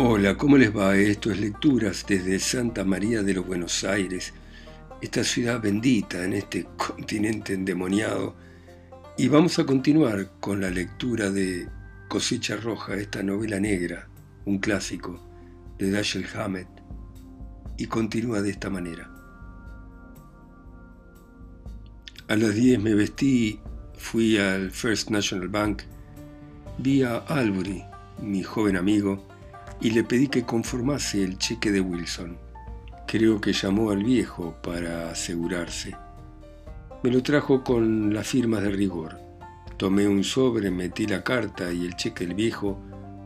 Hola, ¿cómo les va? Esto es Lecturas desde Santa María de los Buenos Aires, esta ciudad bendita en este continente endemoniado. Y vamos a continuar con la lectura de Cosecha Roja, esta novela negra, un clásico de Dashiell Hammett, y continúa de esta manera. A las 10 me vestí, fui al First National Bank, vi a Albury, mi joven amigo, y le pedí que conformase el cheque de Wilson. Creo que llamó al viejo para asegurarse. Me lo trajo con las firmas de rigor. Tomé un sobre, metí la carta y el cheque del viejo,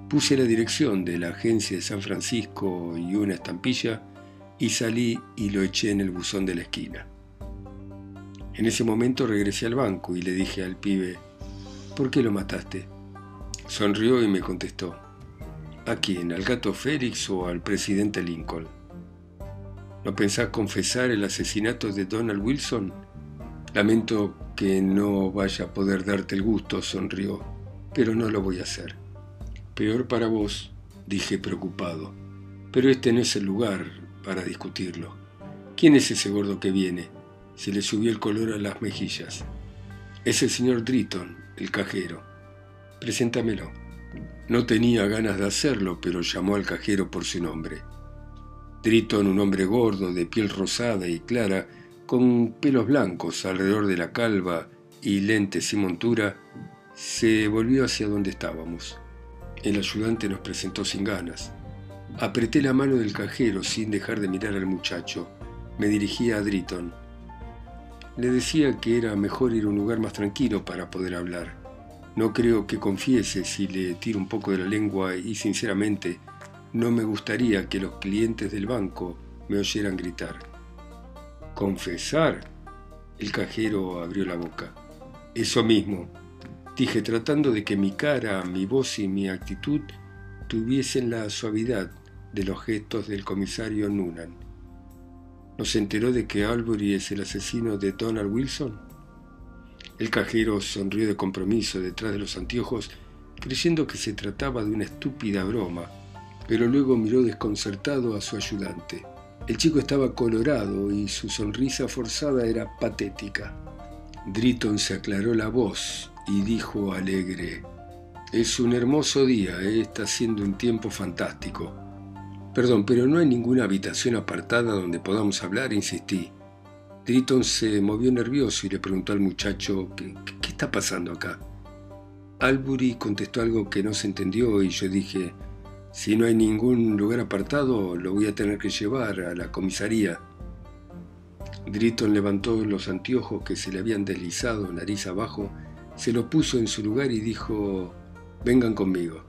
puse la dirección de la agencia de San Francisco y una estampilla y salí y lo eché en el buzón de la esquina. En ese momento regresé al banco y le dije al pibe, ¿por qué lo mataste? Sonrió y me contestó, ¿a quién? ¿Al gato Félix o al presidente Lincoln? ¿No pensás confesar el asesinato de Donald Wilson? Lamento que no vaya a poder darte el gusto, sonrió, pero no lo voy a hacer. Peor para vos, dije preocupado, pero este no es el lugar para discutirlo. ¿Quién es ese gordo que viene? Se le subió el color a las mejillas. Es el señor Dritton, el cajero. Preséntamelo. No tenía ganas de hacerlo, pero llamó al cajero por su nombre. Dritton, un hombre gordo, de piel rosada y clara, con pelos blancos alrededor de la calva y lentes y montura, se volvió hacia donde estábamos. El ayudante nos presentó sin ganas. Apreté la mano del cajero sin dejar de mirar al muchacho. Me dirigí a Dritton. Le decía que era mejor ir a un lugar más tranquilo para poder hablar. No creo que confiese si le tiro un poco de la lengua y sinceramente no me gustaría que los clientes del banco me oyeran gritar. ¿Confesar? El cajero abrió la boca. Eso mismo, dije tratando de que mi cara, mi voz y mi actitud tuviesen la suavidad de los gestos del comisario Noonan. ¿No enteró de que Albury es el asesino de Donald Wilson? El cajero sonrió de compromiso detrás de los anteojos, creyendo que se trataba de una estúpida broma, pero luego miró desconcertado a su ayudante. El chico estaba colorado y su sonrisa forzada era patética. Dritton se aclaró la voz y dijo alegre, Es un hermoso día, ¿eh? está siendo un tiempo fantástico. Perdón, pero no hay ninguna habitación apartada donde podamos hablar, insistí. Dritton se movió nervioso y le preguntó al muchacho, ¿qué, qué está pasando acá? Albury contestó algo que no se entendió y yo dije, si no hay ningún lugar apartado, lo voy a tener que llevar a la comisaría. Dritton levantó los anteojos que se le habían deslizado nariz abajo, se los puso en su lugar y dijo, vengan conmigo.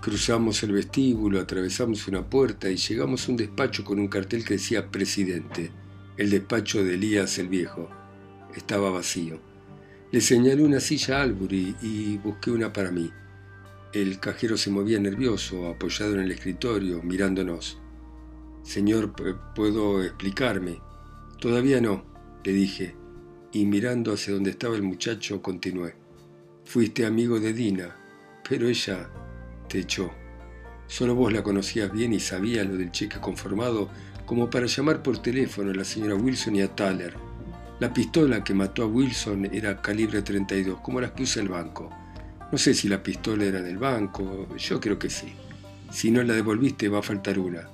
Cruzamos el vestíbulo, atravesamos una puerta y llegamos a un despacho con un cartel que decía presidente, el despacho de Elías el Viejo. Estaba vacío. Le señalé una silla a Albury y busqué una para mí. El cajero se movía nervioso, apoyado en el escritorio, mirándonos. Señor, ¿puedo explicarme? Todavía no, le dije, y mirando hacia donde estaba el muchacho continué. Fuiste amigo de Dina, pero ella te echó. Solo vos la conocías bien y sabías lo del cheque conformado como para llamar por teléfono a la señora Wilson y a Thaler. La pistola que mató a Wilson era calibre 32, como las que usa el banco. No sé si la pistola era del banco, yo creo que sí. Si no la devolviste va a faltar una.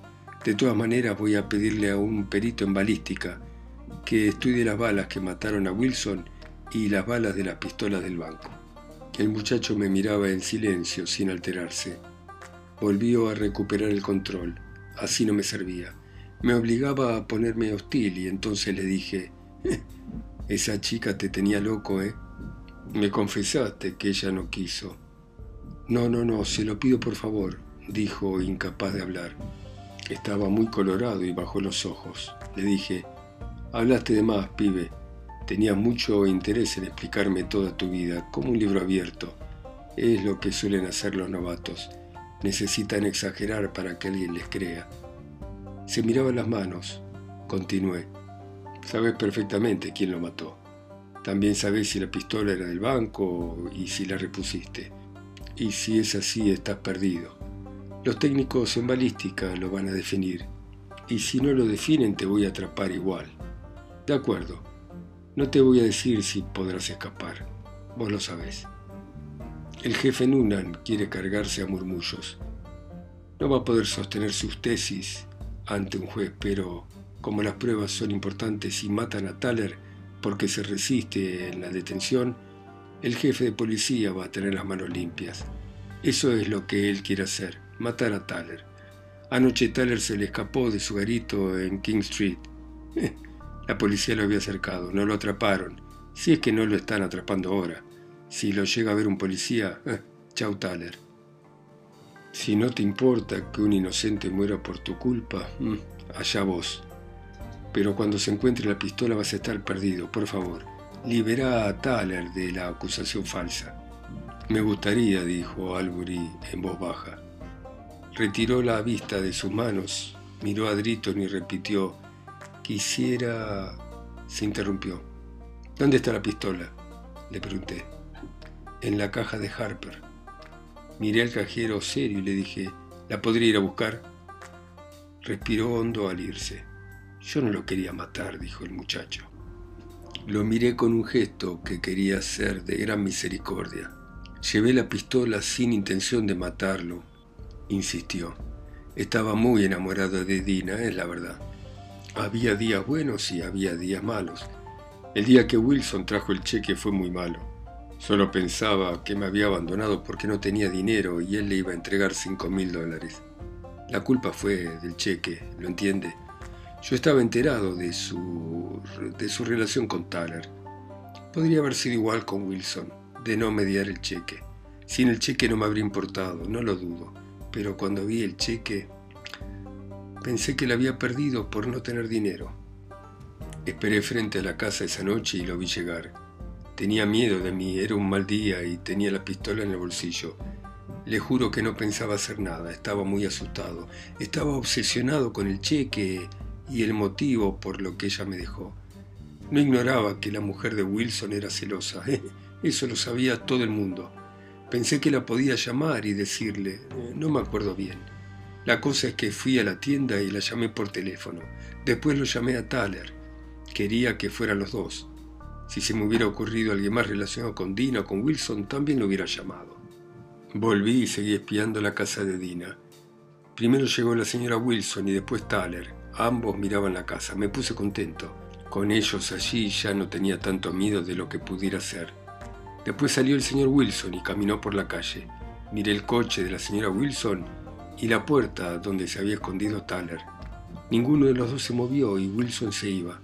De todas maneras voy a pedirle a un perito en balística que estudie las balas que mataron a Wilson y las balas de las pistolas del banco. El muchacho me miraba en silencio, sin alterarse. Volvió a recuperar el control. Así no me servía. Me obligaba a ponerme hostil y entonces le dije, esa chica te tenía loco, ¿eh? Me confesaste que ella no quiso. No, no, no, se lo pido por favor, dijo, incapaz de hablar. Estaba muy colorado y bajó los ojos. Le dije, hablaste de más, pibe. Tenías mucho interés en explicarme toda tu vida, como un libro abierto. Es lo que suelen hacer los novatos. Necesitan exagerar para que alguien les crea. Se miraban las manos. Continué. Sabes perfectamente quién lo mató. También sabes si la pistola era del banco y si la repusiste. Y si es así, estás perdido. Los técnicos en balística lo van a definir, y si no lo definen te voy a atrapar igual. De acuerdo, no te voy a decir si podrás escapar, vos lo sabés. El jefe Nunan quiere cargarse a murmullos. No va a poder sostener sus tesis ante un juez, pero como las pruebas son importantes y matan a Thaler porque se resiste en la detención, el jefe de policía va a tener las manos limpias. Eso es lo que él quiere hacer, matar a Thaler. Anoche Thaler se le escapó de su garito en King Street. La policía lo había acercado, no lo atraparon. Si es que no lo están atrapando ahora. Si lo llega a ver un policía, chau Thaler. Si no te importa que un inocente muera por tu culpa, mm, allá vos. Pero cuando se encuentre la pistola vas a estar perdido, por favor. Libera a Thaler de la acusación falsa. Me gustaría, dijo Albury en voz baja. Retiró la vista de sus manos, miró a Driton y repitió, quisiera... Se interrumpió. ¿Dónde está la pistola? Le pregunté. En la caja de Harper. Miré al cajero serio y le dije, ¿la podría ir a buscar? Respiró hondo al irse. Yo no lo quería matar, dijo el muchacho. Lo miré con un gesto que quería ser de gran misericordia. Llevé la pistola sin intención de matarlo, insistió. Estaba muy enamorado de Dina, es la verdad. Había días buenos y había días malos. El día que Wilson trajo el cheque fue muy malo. Solo pensaba que me había abandonado porque no tenía dinero y él le iba a entregar cinco mil dólares. La culpa fue del cheque, ¿lo entiende? Yo estaba enterado de su, de su relación con Tyler. Podría haber sido igual con Wilson, de no mediar el cheque. Sin el cheque no me habría importado, no lo dudo. Pero cuando vi el cheque, pensé que lo había perdido por no tener dinero. Esperé frente a la casa esa noche y lo vi llegar. Tenía miedo de mí, era un mal día y tenía la pistola en el bolsillo. Le juro que no pensaba hacer nada, estaba muy asustado. Estaba obsesionado con el cheque y el motivo por lo que ella me dejó. No ignoraba que la mujer de Wilson era celosa, eso lo sabía todo el mundo. Pensé que la podía llamar y decirle, eh, no me acuerdo bien. La cosa es que fui a la tienda y la llamé por teléfono. Después lo llamé a Thaler. Quería que fueran los dos. Si se me hubiera ocurrido alguien más relacionado con Dina o con Wilson, también lo hubiera llamado. Volví y seguí espiando la casa de Dina. Primero llegó la señora Wilson y después Thaler. Ambos miraban la casa. Me puse contento. Con ellos allí ya no tenía tanto miedo de lo que pudiera ser. Después salió el señor Wilson y caminó por la calle. Miré el coche de la señora Wilson y la puerta donde se había escondido Thaler. Ninguno de los dos se movió y Wilson se iba.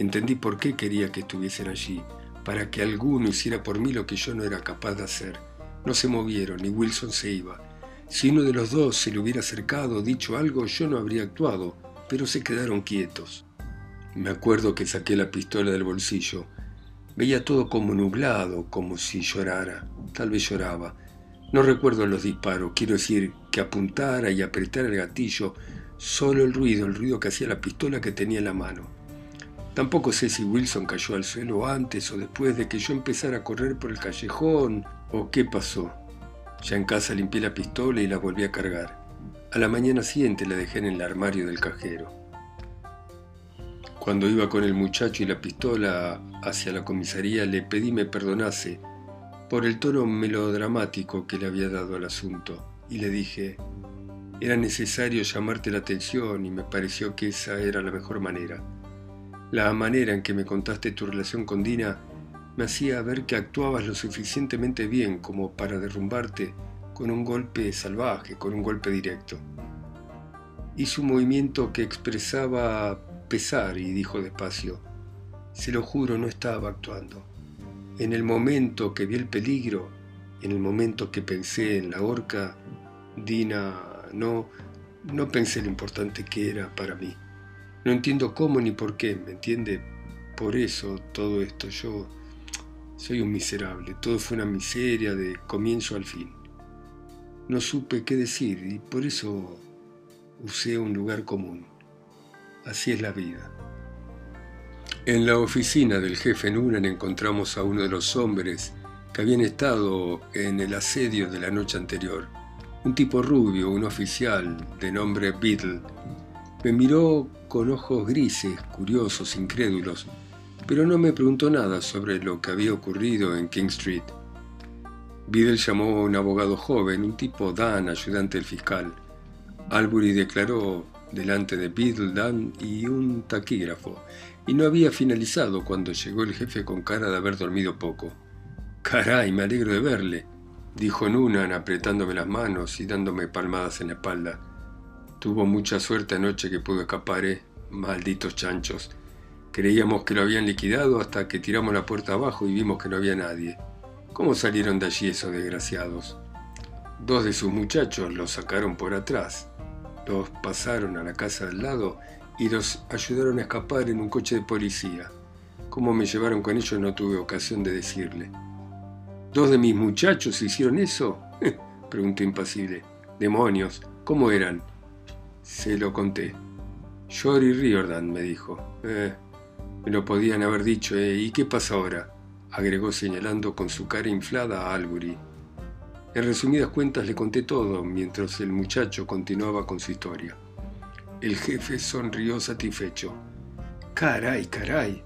Entendí por qué quería que estuviesen allí, para que alguno hiciera por mí lo que yo no era capaz de hacer. No se movieron y Wilson se iba. Si uno de los dos se le hubiera acercado, dicho algo, yo no habría actuado pero se quedaron quietos. Me acuerdo que saqué la pistola del bolsillo. Veía todo como nublado, como si llorara. Tal vez lloraba. No recuerdo los disparos, quiero decir que apuntara y apretara el gatillo, solo el ruido, el ruido que hacía la pistola que tenía en la mano. Tampoco sé si Wilson cayó al suelo antes o después de que yo empezara a correr por el callejón o qué pasó. Ya en casa limpié la pistola y la volví a cargar. A la mañana siguiente la dejé en el armario del cajero. Cuando iba con el muchacho y la pistola hacia la comisaría le pedí me perdonase por el tono melodramático que le había dado al asunto y le dije, era necesario llamarte la atención y me pareció que esa era la mejor manera. La manera en que me contaste tu relación con Dina me hacía ver que actuabas lo suficientemente bien como para derrumbarte con un golpe salvaje, con un golpe directo. Hizo un movimiento que expresaba pesar y dijo despacio, se lo juro, no estaba actuando. En el momento que vi el peligro, en el momento que pensé en la horca, Dina, no, no pensé lo importante que era para mí. No entiendo cómo ni por qué, ¿me entiende? Por eso todo esto, yo soy un miserable, todo fue una miseria de comienzo al fin no supe qué decir y por eso usé un lugar común. Así es la vida. En la oficina del jefe Nunan encontramos a uno de los hombres que habían estado en el asedio de la noche anterior. Un tipo rubio, un oficial de nombre Beetle, me miró con ojos grises, curiosos, incrédulos, pero no me preguntó nada sobre lo que había ocurrido en King Street. Beetle llamó a un abogado joven, un tipo Dan, ayudante del fiscal. Albury declaró delante de Beetle, Dan y un taquígrafo, y no había finalizado cuando llegó el jefe con cara de haber dormido poco. Caray, me alegro de verle, dijo Nunan apretándome las manos y dándome palmadas en la espalda. Tuvo mucha suerte anoche que pudo escapar, ¿eh? Malditos chanchos. Creíamos que lo habían liquidado hasta que tiramos la puerta abajo y vimos que no había nadie. ¿Cómo salieron de allí esos desgraciados? Dos de sus muchachos los sacaron por atrás. Los pasaron a la casa del lado y los ayudaron a escapar en un coche de policía. ¿Cómo me llevaron con ellos no tuve ocasión de decirle. ¿Dos de mis muchachos hicieron eso? Preguntó impasible. Demonios, ¿cómo eran? Se lo conté. Jory Riordan, me dijo. Eh, me lo podían haber dicho, ¿eh? ¿Y qué pasa ahora? agregó señalando con su cara inflada a Albury. En resumidas cuentas le conté todo mientras el muchacho continuaba con su historia. El jefe sonrió satisfecho. Caray, caray.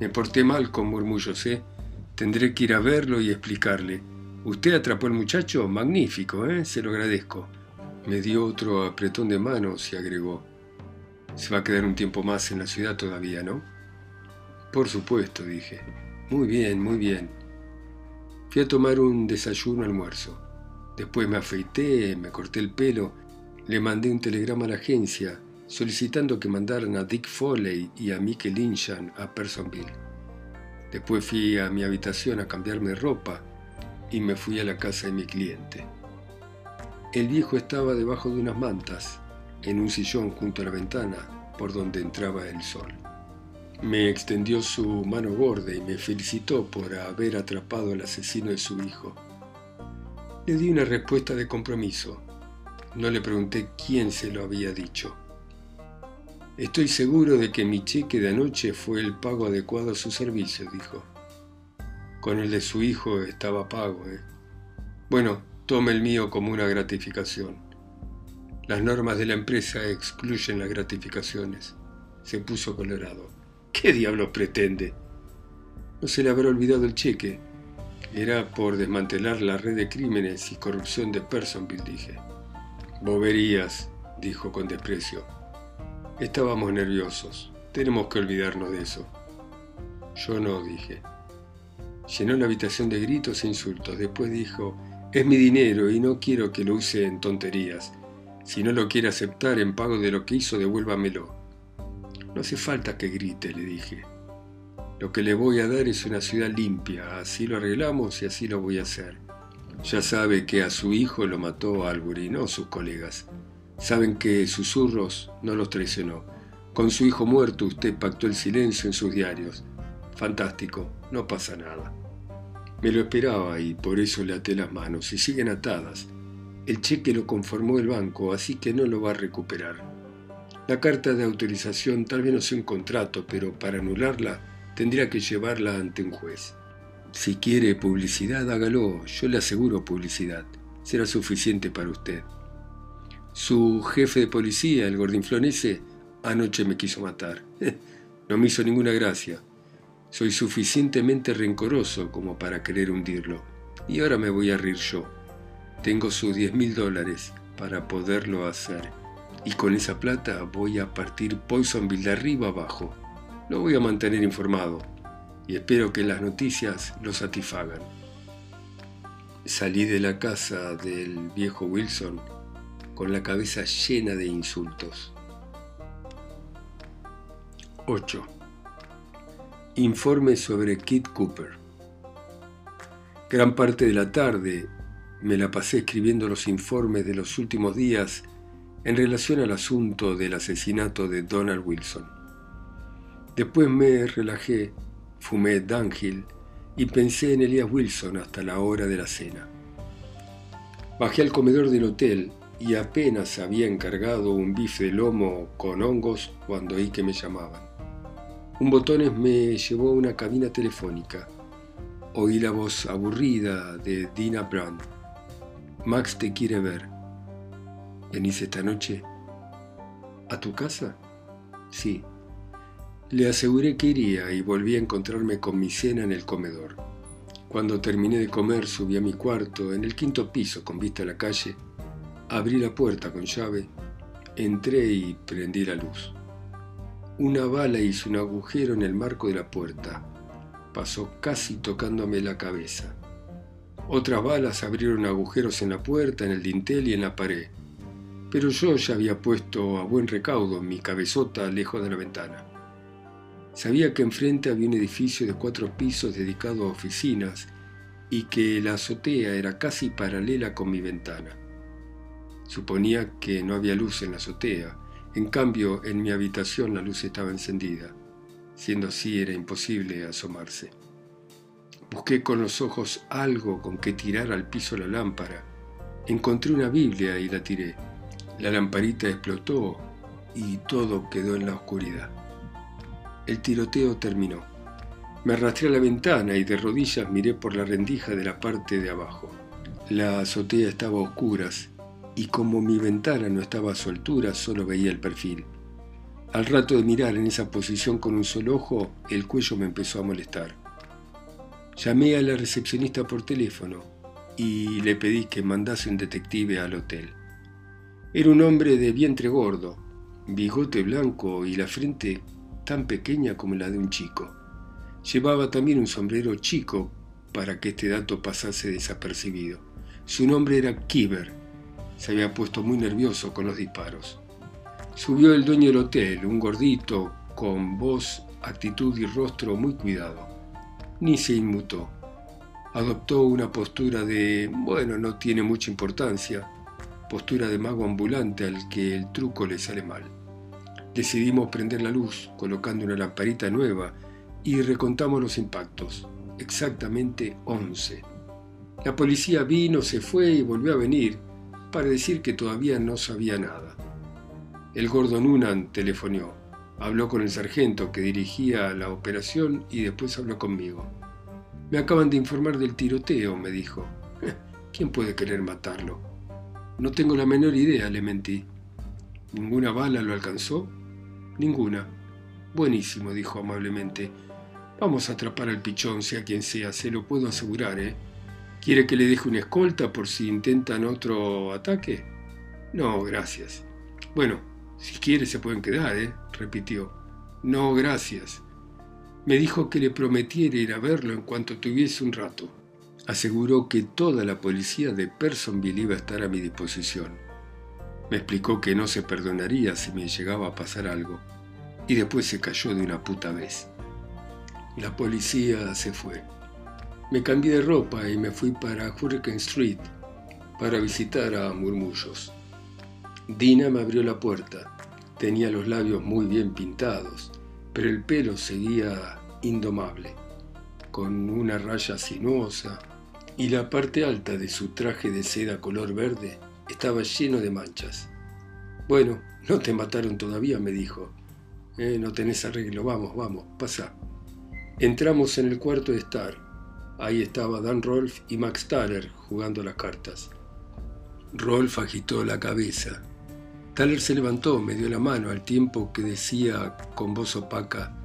Me porté mal con murmullos, ¿eh? Tendré que ir a verlo y explicarle. Usted atrapó al muchacho, magnífico, ¿eh? Se lo agradezco. Me dio otro apretón de manos y agregó. Se va a quedar un tiempo más en la ciudad todavía, ¿no? Por supuesto, dije. Muy bien, muy bien. Fui a tomar un desayuno almuerzo. Después me afeité, me corté el pelo, le mandé un telegrama a la agencia solicitando que mandaran a Dick Foley y a Mickey Linchan a Personville. Después fui a mi habitación a cambiarme ropa y me fui a la casa de mi cliente. El viejo estaba debajo de unas mantas, en un sillón junto a la ventana por donde entraba el sol. Me extendió su mano gorda y me felicitó por haber atrapado al asesino de su hijo. Le di una respuesta de compromiso. No le pregunté quién se lo había dicho. Estoy seguro de que mi cheque de anoche fue el pago adecuado a su servicio, dijo. Con el de su hijo estaba pago, ¿eh? Bueno, tome el mío como una gratificación. Las normas de la empresa excluyen las gratificaciones. Se puso colorado. ¿Qué diablos pretende? No se le habrá olvidado el cheque. Era por desmantelar la red de crímenes y corrupción de Personville, dije. Boberías, dijo con desprecio. Estábamos nerviosos. Tenemos que olvidarnos de eso. Yo no, dije. Llenó la habitación de gritos e insultos. Después dijo, es mi dinero y no quiero que lo use en tonterías. Si no lo quiere aceptar en pago de lo que hizo, devuélvamelo. No hace falta que grite, le dije. Lo que le voy a dar es una ciudad limpia, así lo arreglamos y así lo voy a hacer. Ya sabe que a su hijo lo mató Albury, no sus colegas. Saben que Susurros no los traicionó. Con su hijo muerto usted pactó el silencio en sus diarios. Fantástico, no pasa nada. Me lo esperaba y por eso le até las manos y siguen atadas. El cheque lo conformó el banco, así que no lo va a recuperar. La carta de autorización tal vez no sea un contrato, pero para anularla tendría que llevarla ante un juez. Si quiere publicidad, hágalo. Yo le aseguro publicidad. Será suficiente para usted. Su jefe de policía, el gordinflón ese, anoche me quiso matar. No me hizo ninguna gracia. Soy suficientemente rencoroso como para querer hundirlo. Y ahora me voy a rir yo. Tengo sus diez mil dólares para poderlo hacer y con esa plata voy a partir Poisonville de arriba abajo. Lo voy a mantener informado y espero que las noticias lo satisfagan. Salí de la casa del viejo Wilson con la cabeza llena de insultos. 8. Informe sobre Kit Cooper. Gran parte de la tarde me la pasé escribiendo los informes de los últimos días en relación al asunto del asesinato de Donald Wilson. Después me relajé, fumé Dunhill y pensé en Elias Wilson hasta la hora de la cena. Bajé al comedor del hotel y apenas había encargado un bife de lomo con hongos cuando oí que me llamaban. Un botones me llevó a una cabina telefónica. Oí la voz aburrida de Dina Brown. Max te quiere ver. ¿Venís esta noche? ¿A tu casa? Sí. Le aseguré que iría y volví a encontrarme con mi cena en el comedor. Cuando terminé de comer subí a mi cuarto, en el quinto piso con vista a la calle, abrí la puerta con llave, entré y prendí la luz. Una bala hizo un agujero en el marco de la puerta. Pasó casi tocándome la cabeza. Otras balas abrieron agujeros en la puerta, en el dintel y en la pared. Pero yo ya había puesto a buen recaudo mi cabezota lejos de la ventana. Sabía que enfrente había un edificio de cuatro pisos dedicado a oficinas y que la azotea era casi paralela con mi ventana. Suponía que no había luz en la azotea, en cambio en mi habitación la luz estaba encendida. Siendo así era imposible asomarse. Busqué con los ojos algo con que tirar al piso la lámpara. Encontré una Biblia y la tiré. La lamparita explotó y todo quedó en la oscuridad. El tiroteo terminó. Me arrastré a la ventana y de rodillas miré por la rendija de la parte de abajo. La azotea estaba a oscuras y como mi ventana no estaba a su altura, solo veía el perfil. Al rato de mirar en esa posición con un solo ojo, el cuello me empezó a molestar. Llamé a la recepcionista por teléfono y le pedí que mandase un detective al hotel. Era un hombre de vientre gordo, bigote blanco y la frente tan pequeña como la de un chico. Llevaba también un sombrero chico para que este dato pasase desapercibido. Su nombre era Kiber. Se había puesto muy nervioso con los disparos. Subió el dueño del hotel, un gordito, con voz, actitud y rostro muy cuidado. Ni se inmutó. Adoptó una postura de, bueno, no tiene mucha importancia, postura de mago ambulante al que el truco le sale mal. Decidimos prender la luz colocando una lamparita nueva y recontamos los impactos, exactamente 11. La policía vino, se fue y volvió a venir para decir que todavía no sabía nada. El gordo Nunan telefonió, habló con el sargento que dirigía la operación y después habló conmigo. Me acaban de informar del tiroteo, me dijo. ¿Quién puede querer matarlo? No tengo la menor idea, le mentí. ¿Ninguna bala lo alcanzó? Ninguna. Buenísimo, dijo amablemente. Vamos a atrapar al pichón, sea quien sea, se lo puedo asegurar, ¿eh? ¿Quiere que le deje una escolta por si intentan otro ataque? No, gracias. Bueno, si quiere se pueden quedar, ¿eh? repitió. No, gracias. Me dijo que le prometiera ir a verlo en cuanto tuviese un rato. Aseguró que toda la policía de Personville iba a estar a mi disposición. Me explicó que no se perdonaría si me llegaba a pasar algo y después se cayó de una puta vez. La policía se fue. Me cambié de ropa y me fui para Hurricane Street para visitar a Murmullos. Dina me abrió la puerta. Tenía los labios muy bien pintados, pero el pelo seguía indomable, con una raya sinuosa y la parte alta de su traje de seda color verde estaba lleno de manchas. Bueno, no te mataron todavía, me dijo. Eh, no tenés arreglo, vamos, vamos, pasa. Entramos en el cuarto de Star. Ahí estaba Dan Rolf y Max Thaler jugando las cartas. Rolf agitó la cabeza. Thaler se levantó, me dio la mano al tiempo que decía con voz opaca,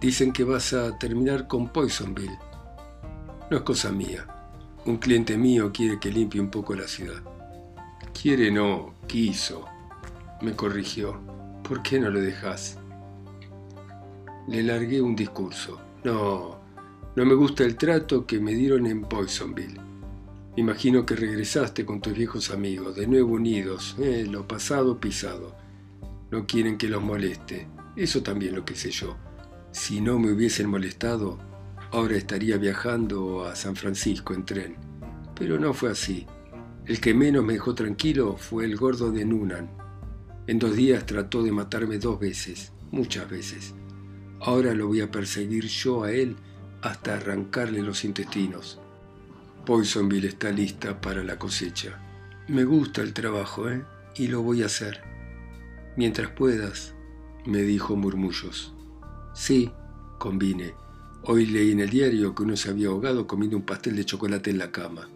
dicen que vas a terminar con Poisonville. No es cosa mía. Un cliente mío quiere que limpie un poco la ciudad. Quiere no, quiso. Me corrigió. ¿Por qué no lo dejas? Le largué un discurso. No, no me gusta el trato que me dieron en Poisonville. Imagino que regresaste con tus viejos amigos, de nuevo unidos, eh, lo pasado pisado. No quieren que los moleste. Eso también lo que sé yo. Si no me hubiesen molestado, ahora estaría viajando a San Francisco en tren. Pero no fue así. El que menos me dejó tranquilo fue el gordo de Nunan. En dos días trató de matarme dos veces, muchas veces. Ahora lo voy a perseguir yo a él hasta arrancarle los intestinos. Poisonville está lista para la cosecha. Me gusta el trabajo, ¿eh? Y lo voy a hacer. Mientras puedas, me dijo murmullos. Sí, convine. Hoy leí en el diario que uno se había ahogado comiendo un pastel de chocolate en la cama.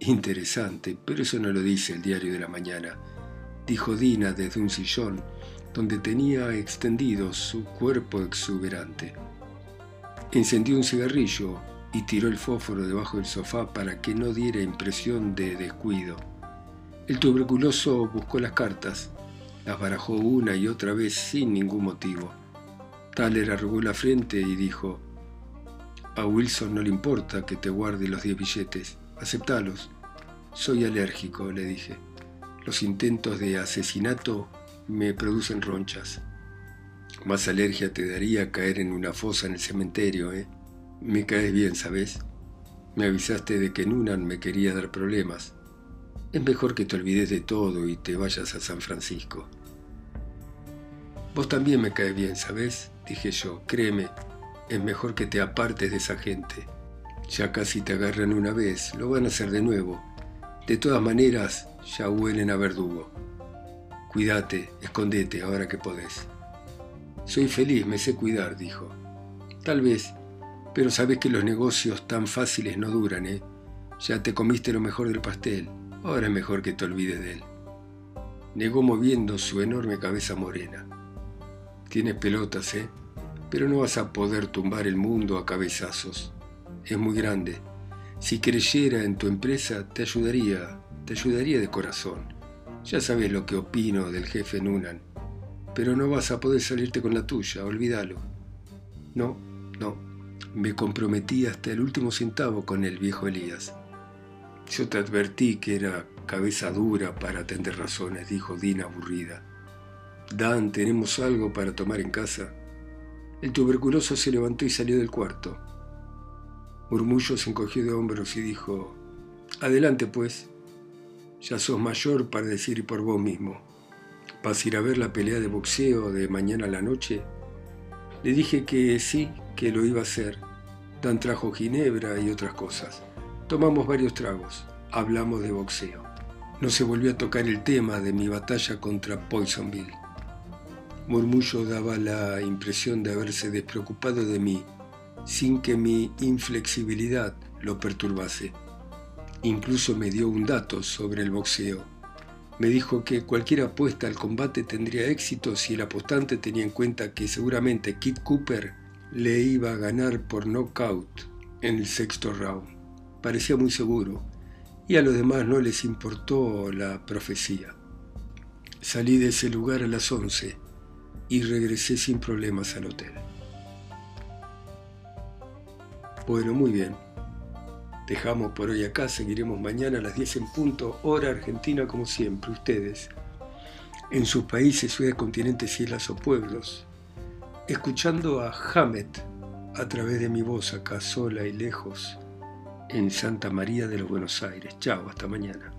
Interesante, pero eso no lo dice el diario de la mañana, dijo Dina desde un sillón donde tenía extendido su cuerpo exuberante. Encendió un cigarrillo y tiró el fósforo debajo del sofá para que no diera impresión de descuido. El tuberculoso buscó las cartas, las barajó una y otra vez sin ningún motivo. Tyler arrugó la frente y dijo, a Wilson no le importa que te guarde los diez billetes, aceptalos. Soy alérgico, le dije. Los intentos de asesinato me producen ronchas. Más alergia te daría caer en una fosa en el cementerio, ¿eh? Me caes bien, ¿sabes? Me avisaste de que Nunan me quería dar problemas. Es mejor que te olvides de todo y te vayas a San Francisco. Vos también me caes bien, ¿sabes? Dije yo, créeme, es mejor que te apartes de esa gente. Ya casi te agarran una vez, lo van a hacer de nuevo. De todas maneras, ya huelen a verdugo. Cuídate, escondete ahora que podés. Soy feliz, me sé cuidar, dijo. Tal vez, pero sabes que los negocios tan fáciles no duran, ¿eh? Ya te comiste lo mejor del pastel, ahora es mejor que te olvides de él. Negó moviendo su enorme cabeza morena. Tienes pelotas, ¿eh? Pero no vas a poder tumbar el mundo a cabezazos. Es muy grande. Si creyera en tu empresa, te ayudaría, te ayudaría de corazón. Ya sabes lo que opino del jefe Nunan pero no vas a poder salirte con la tuya, olvídalo. No, no, me comprometí hasta el último centavo con el viejo Elías. Yo te advertí que era cabeza dura para atender razones, dijo Dina aburrida. Dan, ¿tenemos algo para tomar en casa? El tuberculoso se levantó y salió del cuarto. Murmullo se encogió de hombros y dijo, Adelante pues, ya sos mayor para decir por vos mismo. ¿Vas a ir a ver la pelea de boxeo de mañana a la noche? Le dije que sí, que lo iba a hacer. Dan trajo ginebra y otras cosas. Tomamos varios tragos. Hablamos de boxeo. No se volvió a tocar el tema de mi batalla contra Poisonville. Murmullo daba la impresión de haberse despreocupado de mí, sin que mi inflexibilidad lo perturbase. Incluso me dio un dato sobre el boxeo me dijo que cualquier apuesta al combate tendría éxito si el apostante tenía en cuenta que seguramente Kid Cooper le iba a ganar por knockout en el sexto round. Parecía muy seguro y a los demás no les importó la profecía. Salí de ese lugar a las 11 y regresé sin problemas al hotel. Bueno, muy bien. Dejamos por hoy acá, seguiremos mañana a las 10 en punto, hora argentina como siempre, ustedes, en sus países, ciudades, continentes, islas o pueblos, escuchando a Hamet a través de mi voz acá sola y lejos, en Santa María de los Buenos Aires. Chao, hasta mañana.